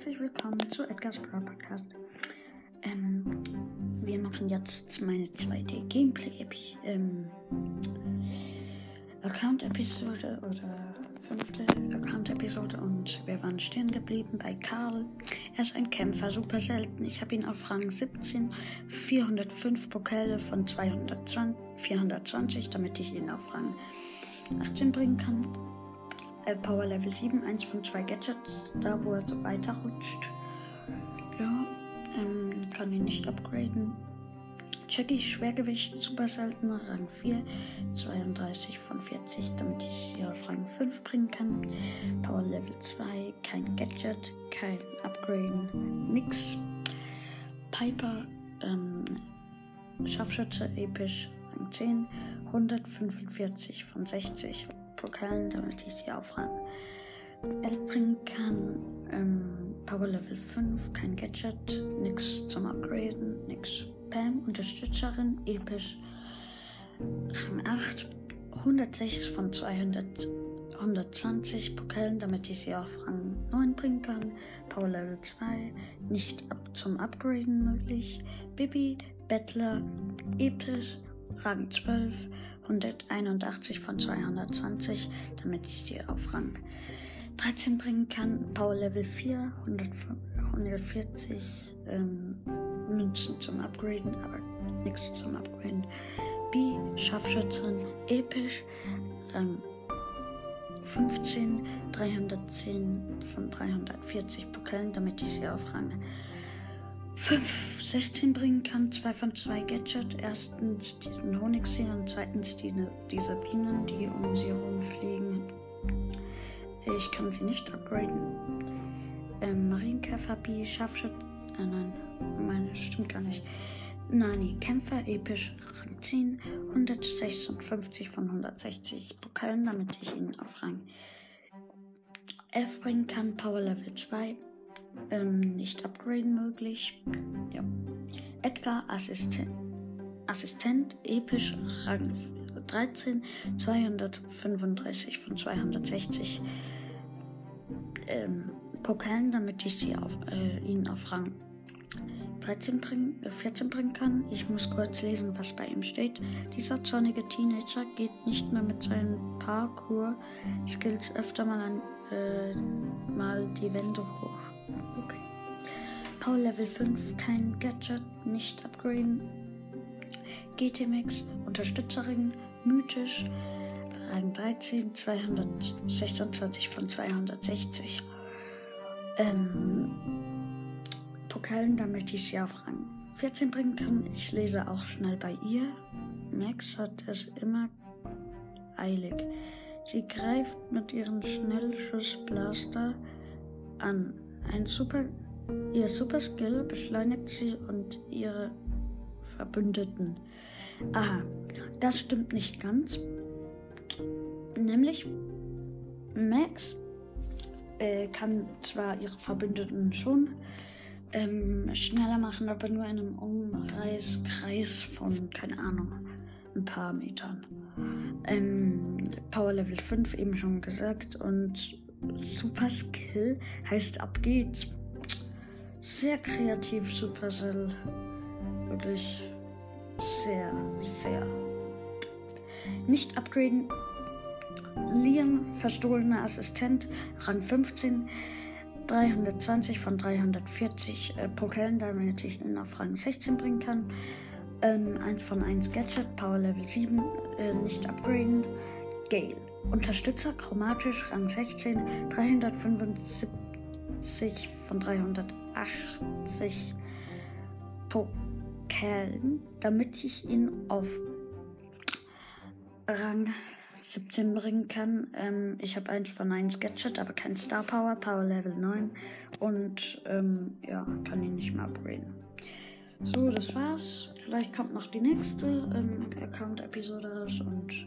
herzlich willkommen zu Edgar's Pro Podcast. Ähm, wir machen jetzt meine zweite Gameplay ähm, oder fünfte Account Episode und wir waren stehen geblieben bei Karl. Er ist ein Kämpfer, super selten. Ich habe ihn auf Rang 17, 405 Pokale von 220, 420, damit ich ihn auf Rang 18 bringen kann. Äh, Power Level 7, eins von zwei Gadgets, da wo er so weiter rutscht. Ja, ähm, kann ihn nicht upgraden. Jackie Schwergewicht super selten, Rang 4, 32 von 40, damit ich sie auf Rang 5 bringen kann. Power Level 2, kein Gadget, kein Upgraden, nix. Piper, ähm, Scharfschütze, episch, Rang 10, 145 von 60 Pokalen, damit ich sie auf Rang 11 bringen kann. Ähm, Power Level 5, kein Gadget, nix zum Upgraden, nix. Pam, Unterstützerin, episch. Rang 8, 106 von 200, 120 Pokalen, damit ich sie auf Rang 9 bringen kann. Power Level 2, nicht ab zum Upgraden möglich. Bibi, Bettler, episch, Rang 12, 181 von 220, damit ich sie auf Rang 13 bringen kann. Power Level 4, 100, 140 ähm, Münzen zum Upgraden, aber nichts zum Upgraden. B, Scharfschützin, episch, Rang 15, 310 von 340 Pokalen, damit ich sie auf Rang 5, 16 bringen kann. Zwei von zwei Gadget. Erstens diesen Honigsee und zweitens die, diese Bienen, die um sie herumfliegen. Ich kann sie nicht upgraden. Ähm, Marienkäfer, B, Scharfschütze. Äh, nein, meine stimmt gar nicht. Nani, Kämpfer, episch, Rang 10, 156 von 160 Pokalen, damit ich ihn auf Rang 11 bringen kann. Power Level 2, ähm, nicht upgraden möglich. Ja. Edgar Assistent, Assistent episch Rang 13, 235 von 260 ähm, Pokalen, damit ich sie auf, äh, ihn auf Rang 13 bringen, äh, 14 bringen kann. Ich muss kurz lesen, was bei ihm steht. Dieser zornige Teenager geht nicht mehr mit seinen Parkour-Skills öfter mal an äh, mal die Wände hoch. Okay. Power Level 5, kein Gadget, nicht upgraden. GT-Mix, Unterstützerin, mythisch, Rang 13, 226 von 260. Ähm, Pokalen, damit ich sie auf Rang 14 bringen kann. Ich lese auch schnell bei ihr. Max hat es immer eilig. Sie greift mit ihrem Schnellschussblaster an. Ein super, ihr Super Skill beschleunigt sie und ihre Verbündeten. Aha, das stimmt nicht ganz. Nämlich Max äh, kann zwar ihre Verbündeten schon ähm, schneller machen, aber nur in einem Umreißkreis von, keine Ahnung, ein paar Metern. Ähm, Power Level 5 eben schon gesagt und Super Skill heißt ab geht's. Sehr kreativ Supercell. Wirklich sehr, sehr. Nicht upgraden. Liam, verstohlener Assistent, Rang 15, 320 von 340 äh, Pokalen, damit ich ihn auf Rang 16 bringen kann. Ähm, 1 von 1 Gadget, Power Level 7, äh, nicht upgraden. Gale. Unterstützer, chromatisch, Rang 16, 375 von 380 Pokalen, damit ich ihn auf Rang 17 bringen kann. Ähm, ich habe eins von 1 Gadget, aber kein Star Power, Power Level 9 und ähm, ja, kann ihn nicht mehr upgraden. So, das war's. Vielleicht kommt noch die nächste ähm, Account-Episode raus und